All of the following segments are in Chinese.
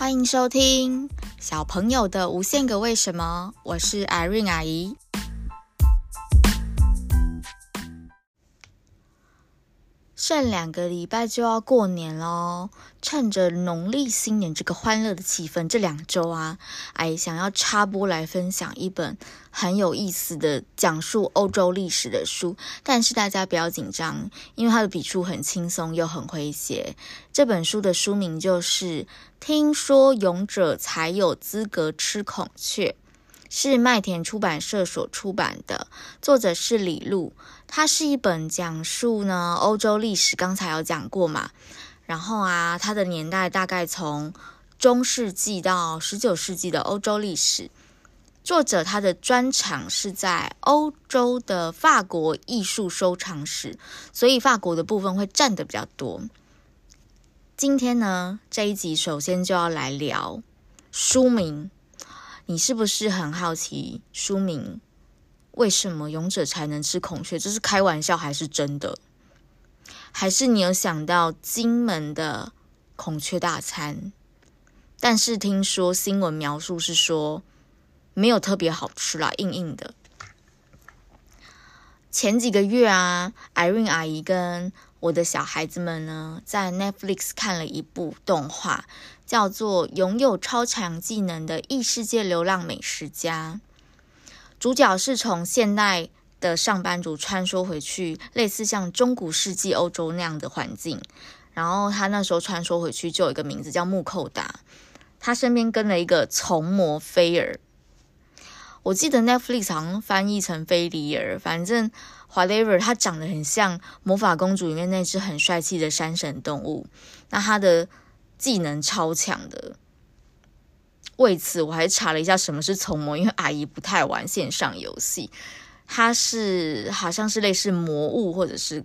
欢迎收听《小朋友的无限个为什么》，我是 Irene 阿姨。剩两个礼拜就要过年喽，趁着农历新年这个欢乐的气氛，这两周啊，阿姨想要插播来分享一本很有意思的讲述欧洲历史的书。但是大家不要紧张，因为它的笔触很轻松又很诙谐。这本书的书名就是《听说勇者才有资格吃孔雀》。是麦田出版社所出版的，作者是李路。它是一本讲述呢欧洲历史，刚才有讲过嘛。然后啊，它的年代大概从中世纪到十九世纪的欧洲历史。作者他的专长是在欧洲的法国艺术收藏史，所以法国的部分会占的比较多。今天呢，这一集首先就要来聊书名。你是不是很好奇书名为什么勇者才能吃孔雀？这是开玩笑还是真的？还是你有想到金门的孔雀大餐？但是听说新闻描述是说没有特别好吃啦，硬硬的。前几个月啊，Irene 阿姨跟我的小孩子们呢，在 Netflix 看了一部动画。叫做拥有超强技能的异世界流浪美食家，主角是从现代的上班族穿梭回去，类似像中古世纪欧洲那样的环境。然后他那时候穿梭回去就有一个名字叫穆寇达，他身边跟了一个从魔菲尔。我记得 Netflix 好像翻译成菲里尔，反正 whatever，他长得很像魔法公主里面那只很帅气的山神动物。那他的。技能超强的，为此我还查了一下什么是从魔，因为阿姨不太玩线上游戏。它是好像是类似魔物或者是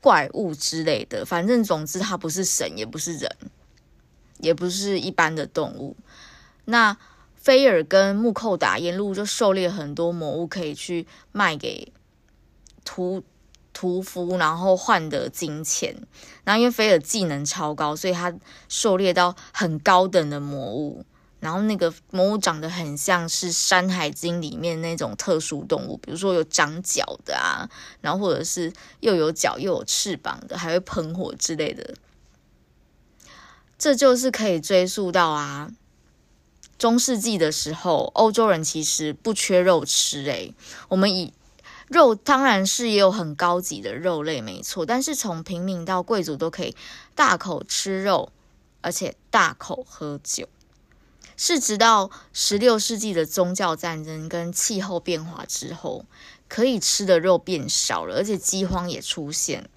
怪物之类的，反正总之它不是神，也不是人，也不是一般的动物。那菲尔跟木寇达沿路就狩猎很多魔物，可以去卖给屠。屠夫，然后换得金钱。然后因为菲尔技能超高，所以他狩猎到很高等的魔物。然后那个魔物长得很像是《山海经》里面那种特殊动物，比如说有长角的啊，然后或者是又有脚又有翅膀的，还会喷火之类的。这就是可以追溯到啊，中世纪的时候，欧洲人其实不缺肉吃。诶，我们以肉当然是也有很高级的肉类，没错。但是从平民到贵族都可以大口吃肉，而且大口喝酒。是直到十六世纪的宗教战争跟气候变化之后，可以吃的肉变少了，而且饥荒也出现。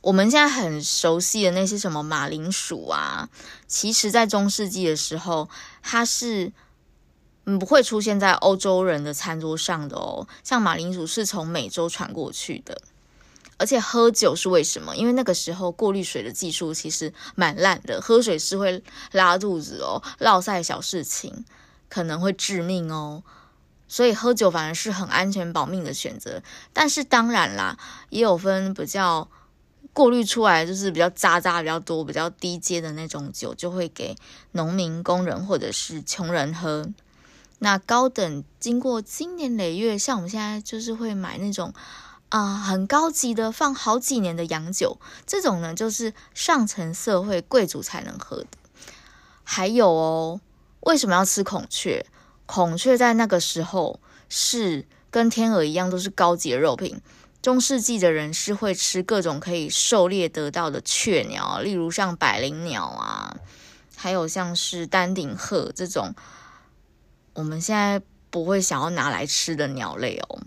我们现在很熟悉的那些什么马铃薯啊，其实在中世纪的时候，它是。嗯，不会出现在欧洲人的餐桌上的哦。像马铃薯是从美洲传过去的，而且喝酒是为什么？因为那个时候过滤水的技术其实蛮烂的，喝水是会拉肚子哦，落赛小事情可能会致命哦。所以喝酒反而是很安全保命的选择。但是当然啦，也有分比较过滤出来就是比较渣渣比较多、比较低阶的那种酒，就会给农民、工人或者是穷人喝。那高等经过经年累月，像我们现在就是会买那种啊、很高级的放好几年的洋酒，这种呢就是上层社会贵族才能喝的。还有哦，为什么要吃孔雀？孔雀在那个时候是跟天鹅一样，都是高级的肉品。中世纪的人是会吃各种可以狩猎得到的雀鸟，例如像百灵鸟啊，还有像是丹顶鹤这种。我们现在不会想要拿来吃的鸟类哦，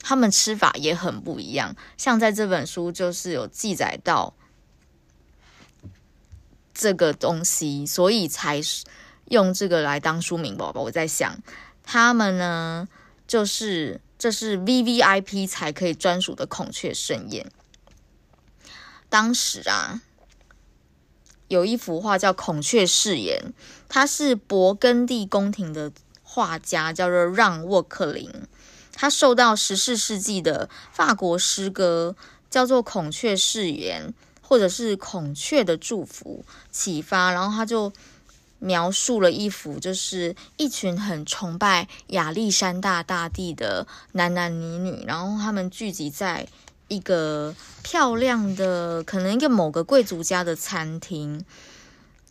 它们吃法也很不一样。像在这本书就是有记载到这个东西，所以才用这个来当书名宝宝。我在想，他们呢，就是这是 VVIP 才可以专属的孔雀盛宴。当时啊，有一幅画叫《孔雀誓言》，它是勃艮第宫廷的。画家叫做让沃克林，他受到十四世纪的法国诗歌叫做《孔雀誓言》或者是孔雀的祝福启发，然后他就描述了一幅，就是一群很崇拜亚历山大大帝的男男女女，然后他们聚集在一个漂亮的，可能一个某个贵族家的餐厅，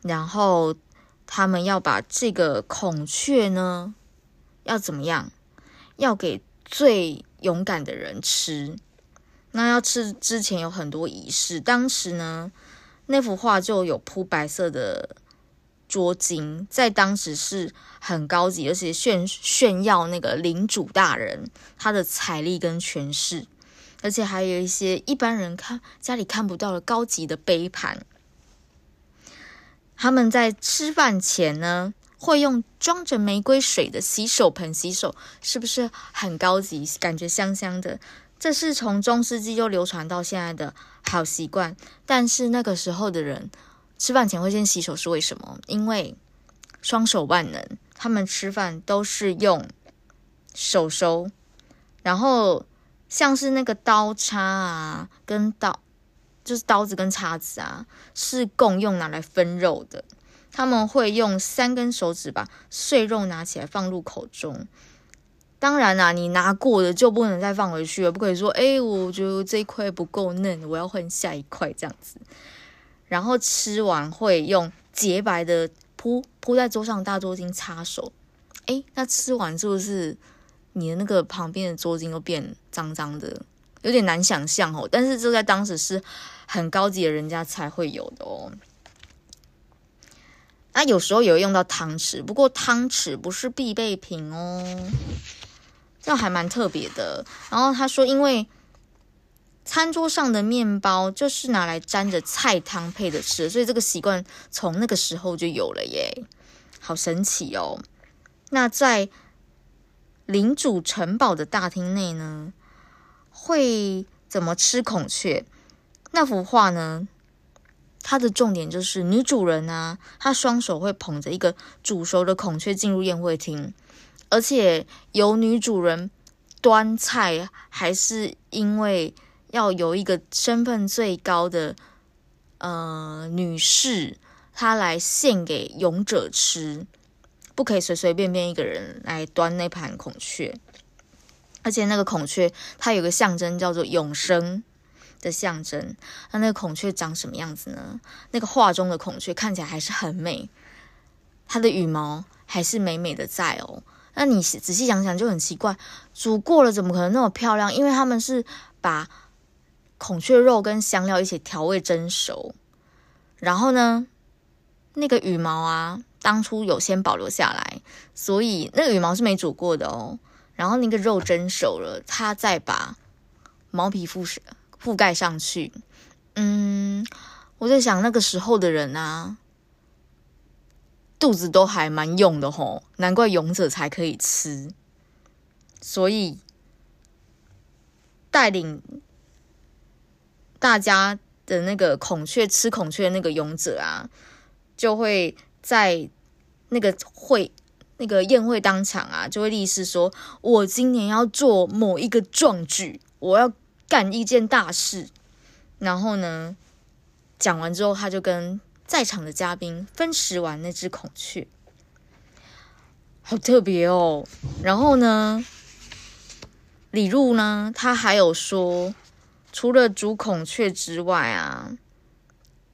然后他们要把这个孔雀呢，要怎么样？要给最勇敢的人吃。那要吃之前有很多仪式。当时呢，那幅画就有铺白色的桌巾，在当时是很高级，而且炫炫耀那个领主大人他的财力跟权势，而且还有一些一般人看家里看不到的高级的杯盘。他们在吃饭前呢，会用装着玫瑰水的洗手盆洗手，是不是很高级？感觉香香的。这是从中世纪就流传到现在的好习惯，但是那个时候的人吃饭前会先洗手是为什么？因为双手万能，他们吃饭都是用手收，然后像是那个刀叉啊，跟刀就是刀子跟叉子啊，是共用拿来分肉的。他们会用三根手指把碎肉拿起来放入口中。当然啦，你拿过的就不能再放回去了，不可以说，哎，我觉得这一块不够嫩，我要换下一块这样子。然后吃完会用洁白的铺铺在桌上大桌巾擦手。哎，那吃完是不是你的那个旁边的桌巾都变脏脏的？有点难想象哦。但是这在当时是很高级的人家才会有的哦。那有时候也用到汤匙，不过汤匙不是必备品哦。这还蛮特别的。然后他说，因为餐桌上的面包就是拿来沾着菜汤配着吃，所以这个习惯从那个时候就有了耶，好神奇哦。那在领主城堡的大厅内呢，会怎么吃孔雀？那幅画呢，它的重点就是女主人啊，她双手会捧着一个煮熟的孔雀进入宴会厅。而且由女主人端菜，还是因为要有一个身份最高的呃女士，她来献给勇者吃，不可以随随便便一个人来端那盘孔雀。而且那个孔雀它有个象征叫做永生的象征。那那个孔雀长什么样子呢？那个画中的孔雀看起来还是很美，它的羽毛还是美美的在哦。那你仔细想想就很奇怪，煮过了怎么可能那么漂亮？因为他们是把孔雀肉跟香料一起调味蒸熟，然后呢，那个羽毛啊，当初有先保留下来，所以那个羽毛是没煮过的哦。然后那个肉蒸熟了，他再把毛皮覆覆盖上去。嗯，我在想那个时候的人啊。肚子都还蛮用的吼，难怪勇者才可以吃。所以带领大家的那个孔雀吃孔雀的那个勇者啊，就会在那个会那个宴会当场啊，就会立誓说：“我今年要做某一个壮举，我要干一件大事。”然后呢，讲完之后，他就跟。在场的嘉宾分食完那只孔雀，好特别哦。然后呢，李璐呢，他还有说，除了煮孔雀之外啊，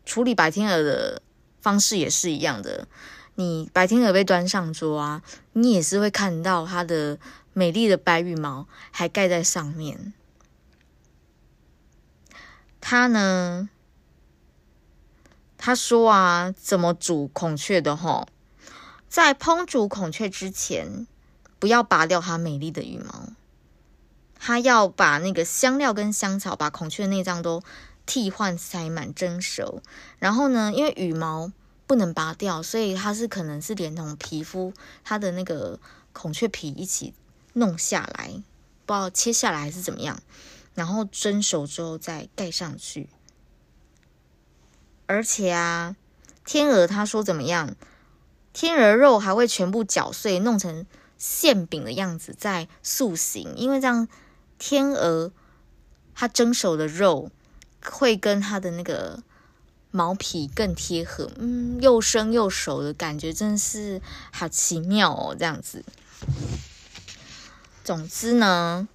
处理白天鹅的方式也是一样的。你白天鹅被端上桌啊，你也是会看到它的美丽的白羽毛还盖在上面。它呢？他说啊，怎么煮孔雀的齁？在烹煮孔雀之前，不要拔掉它美丽的羽毛。他要把那个香料跟香草，把孔雀内脏都替换塞满蒸熟。然后呢，因为羽毛不能拔掉，所以它是可能是连同皮肤，它的那个孔雀皮一起弄下来，不知道切下来还是怎么样。然后蒸熟之后再盖上去。而且啊，天鹅他说怎么样？天鹅肉还会全部搅碎，弄成馅饼的样子再塑形，因为这样天鹅它蒸熟的肉会跟它的那个毛皮更贴合，嗯，又生又熟的感觉，真是好奇妙哦，这样子。总之呢，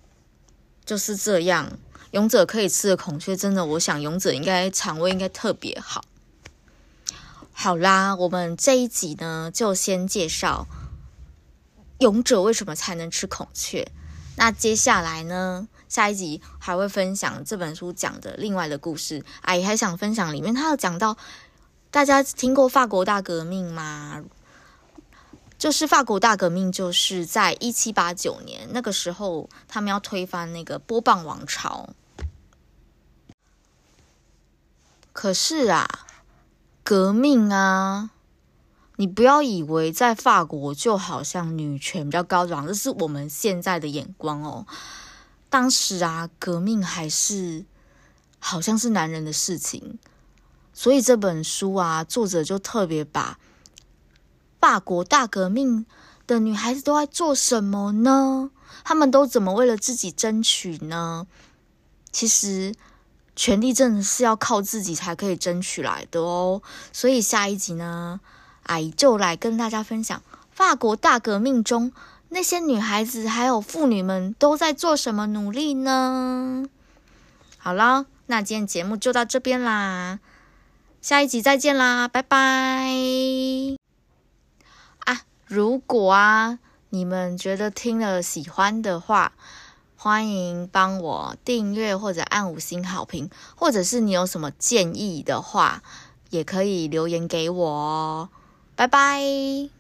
就是这样。勇者可以吃的孔雀，真的，我想勇者应该肠胃应该特别好。好啦，我们这一集呢，就先介绍勇者为什么才能吃孔雀。那接下来呢，下一集还会分享这本书讲的另外的故事。阿姨还想分享里面，他有讲到，大家听过法国大革命吗？就是法国大革命，就是在一七八九年那个时候，他们要推翻那个波旁王朝。可是啊，革命啊，你不要以为在法国就好像女权比较高涨，这是我们现在的眼光哦。当时啊，革命还是好像是男人的事情，所以这本书啊，作者就特别把。法国大革命的女孩子都在做什么呢？她们都怎么为了自己争取呢？其实，权力真的是要靠自己才可以争取来的哦。所以下一集呢，阿姨就来跟大家分享法国大革命中那些女孩子还有妇女们都在做什么努力呢？好了，那今天节目就到这边啦，下一集再见啦，拜拜。啊如果啊，你们觉得听了喜欢的话，欢迎帮我订阅或者按五星好评，或者是你有什么建议的话，也可以留言给我哦。拜拜。